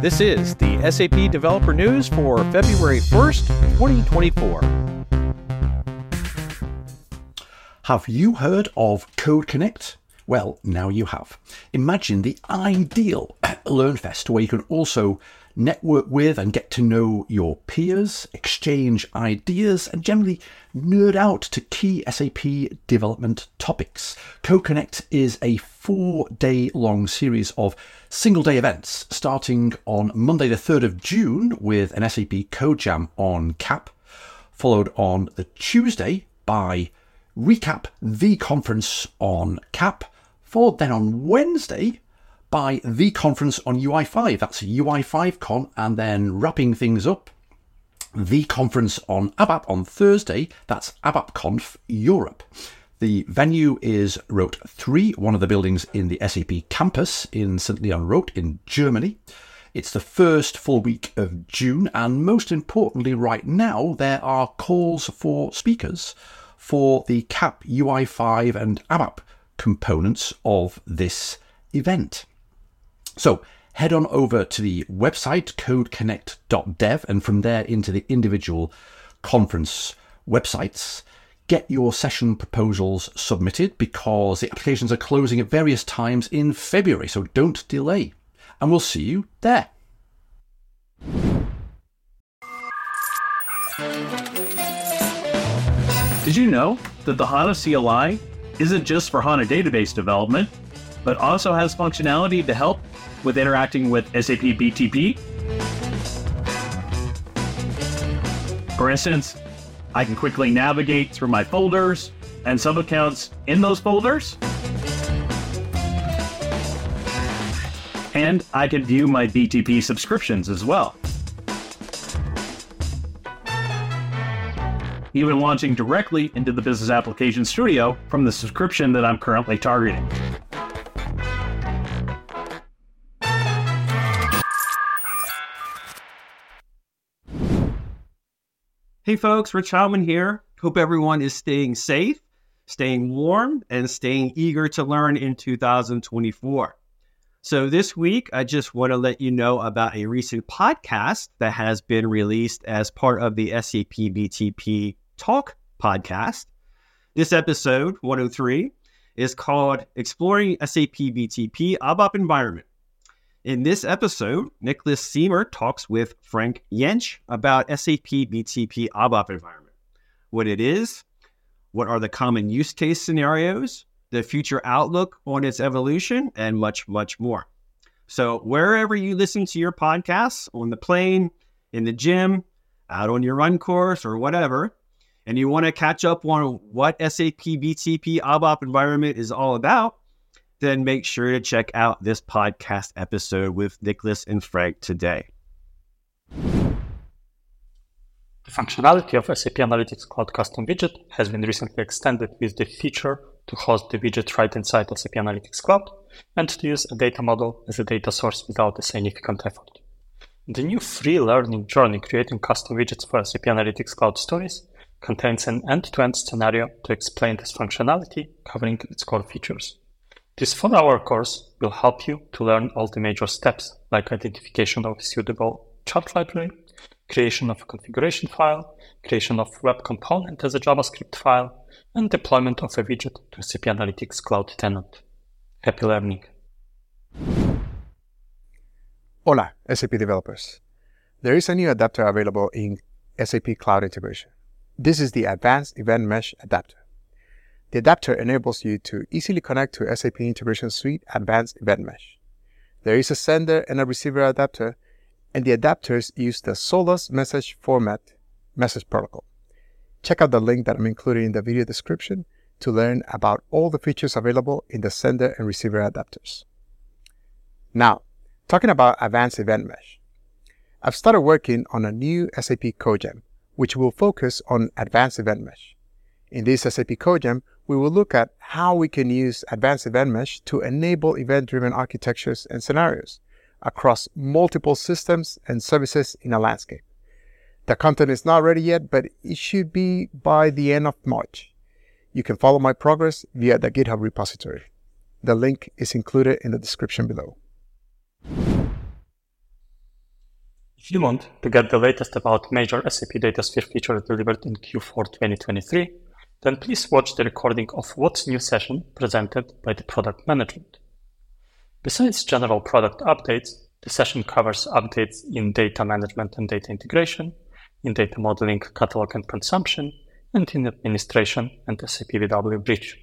This is the SAP Developer News for February 1st, 2024. Have you heard of Code Connect? Well, now you have. Imagine the ideal LearnFest where you can also network with and get to know your peers, exchange ideas, and generally nerd out to key SAP development topics. Code Connect is a four day long series of single day events starting on Monday, the 3rd of June, with an SAP Code Jam on CAP, followed on the Tuesday by reCAP the conference on CAP, followed then on Wednesday by the conference on UI5. That's UI5Con, and then wrapping things up, the conference on ABAP on Thursday. That's ABAPConf Europe. The venue is Rot 3, one of the buildings in the SAP campus in St. Leon-Rot in Germany. It's the first full week of June, and most importantly, right now, there are calls for speakers for the CAP UI5 and ABAP components of this event. So head on over to the website codeconnect.dev and from there into the individual conference websites. Get your session proposals submitted because the applications are closing at various times in February, so don't delay. And we'll see you there. Did you know that the HANA CLI isn't just for HANA database development, but also has functionality to help with interacting with SAP BTP. For instance, I can quickly navigate through my folders and sub accounts in those folders. And I can view my BTP subscriptions as well. Even launching directly into the Business Application Studio from the subscription that I'm currently targeting. Hey folks, Rich Heilman here. Hope everyone is staying safe, staying warm, and staying eager to learn in 2024. So, this week, I just want to let you know about a recent podcast that has been released as part of the SAP BTP Talk podcast. This episode, 103, is called Exploring SAP BTP ABAP Environment. In this episode, Nicholas Siemer talks with Frank Jentsch about SAP BTP ABAP environment, what it is, what are the common use case scenarios, the future outlook on its evolution, and much, much more. So, wherever you listen to your podcasts, on the plane, in the gym, out on your run course, or whatever, and you want to catch up on what SAP BTP ABAP environment is all about, then make sure to check out this podcast episode with Nicholas and Frank today. The functionality of SAP Analytics Cloud Custom Widget has been recently extended with the feature to host the widget right inside SAP Analytics Cloud and to use a data model as a data source without a significant effort. The new free learning journey creating custom widgets for SAP Analytics Cloud Stories contains an end-to-end scenario to explain this functionality covering its core features. This four-hour course will help you to learn all the major steps like identification of a suitable chart library, creation of a configuration file, creation of web component as a JavaScript file, and deployment of a widget to SAP Analytics Cloud tenant. Happy learning! Hola, SAP developers. There is a new adapter available in SAP Cloud Integration. This is the Advanced Event Mesh Adapter. The adapter enables you to easily connect to SAP Integration Suite Advanced Event Mesh. There is a sender and a receiver adapter, and the adapters use the Solace message format message protocol. Check out the link that I'm including in the video description to learn about all the features available in the sender and receiver adapters. Now, talking about Advanced Event Mesh. I've started working on a new SAP CodeJam, which will focus on Advanced Event Mesh. In this SAP CodeJam, we will look at how we can use Advanced Event Mesh to enable event-driven architectures and scenarios across multiple systems and services in a landscape. The content is not ready yet, but it should be by the end of March. You can follow my progress via the GitHub repository. The link is included in the description below.「If you want to get the latest about major SAP DataSphere features delivered in Q4 2023, then please watch the recording of What's New session presented by the product management. Besides general product updates, the session covers updates in data management and data integration, in data modeling, catalog and consumption, and in administration and SAP BW Bridge.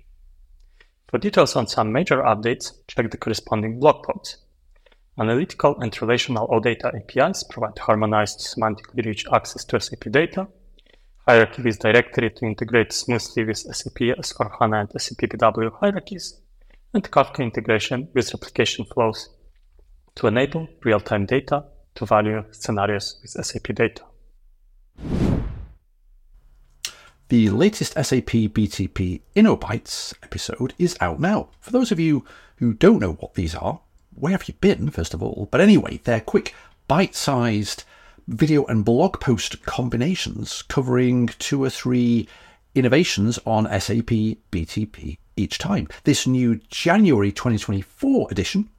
For details on some major updates, check the corresponding blog posts. Analytical and relational OData APIs provide harmonized semantically rich access to SAP data. Hierarchy-based directory to integrate smoothly with SAP S4HANA and SAP BW hierarchies. And Kafka integration with replication flows to enable real-time data to value scenarios with SAP data. The latest SAP BTP InnoBytes episode is out now. For those of you who don't know what these are, where have you been, first of all? But anyway, they're quick, bite sized video and blog post combinations covering two or three innovations on SAP BTP each time. This new January 2024 edition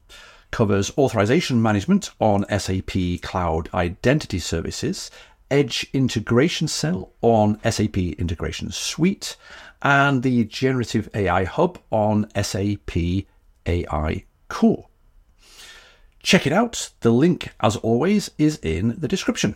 covers authorization management on SAP Cloud Identity Services, Edge Integration Cell on SAP Integration Suite, and the Generative AI Hub on SAP AI Core. Check it out. The link, as always, is in the description.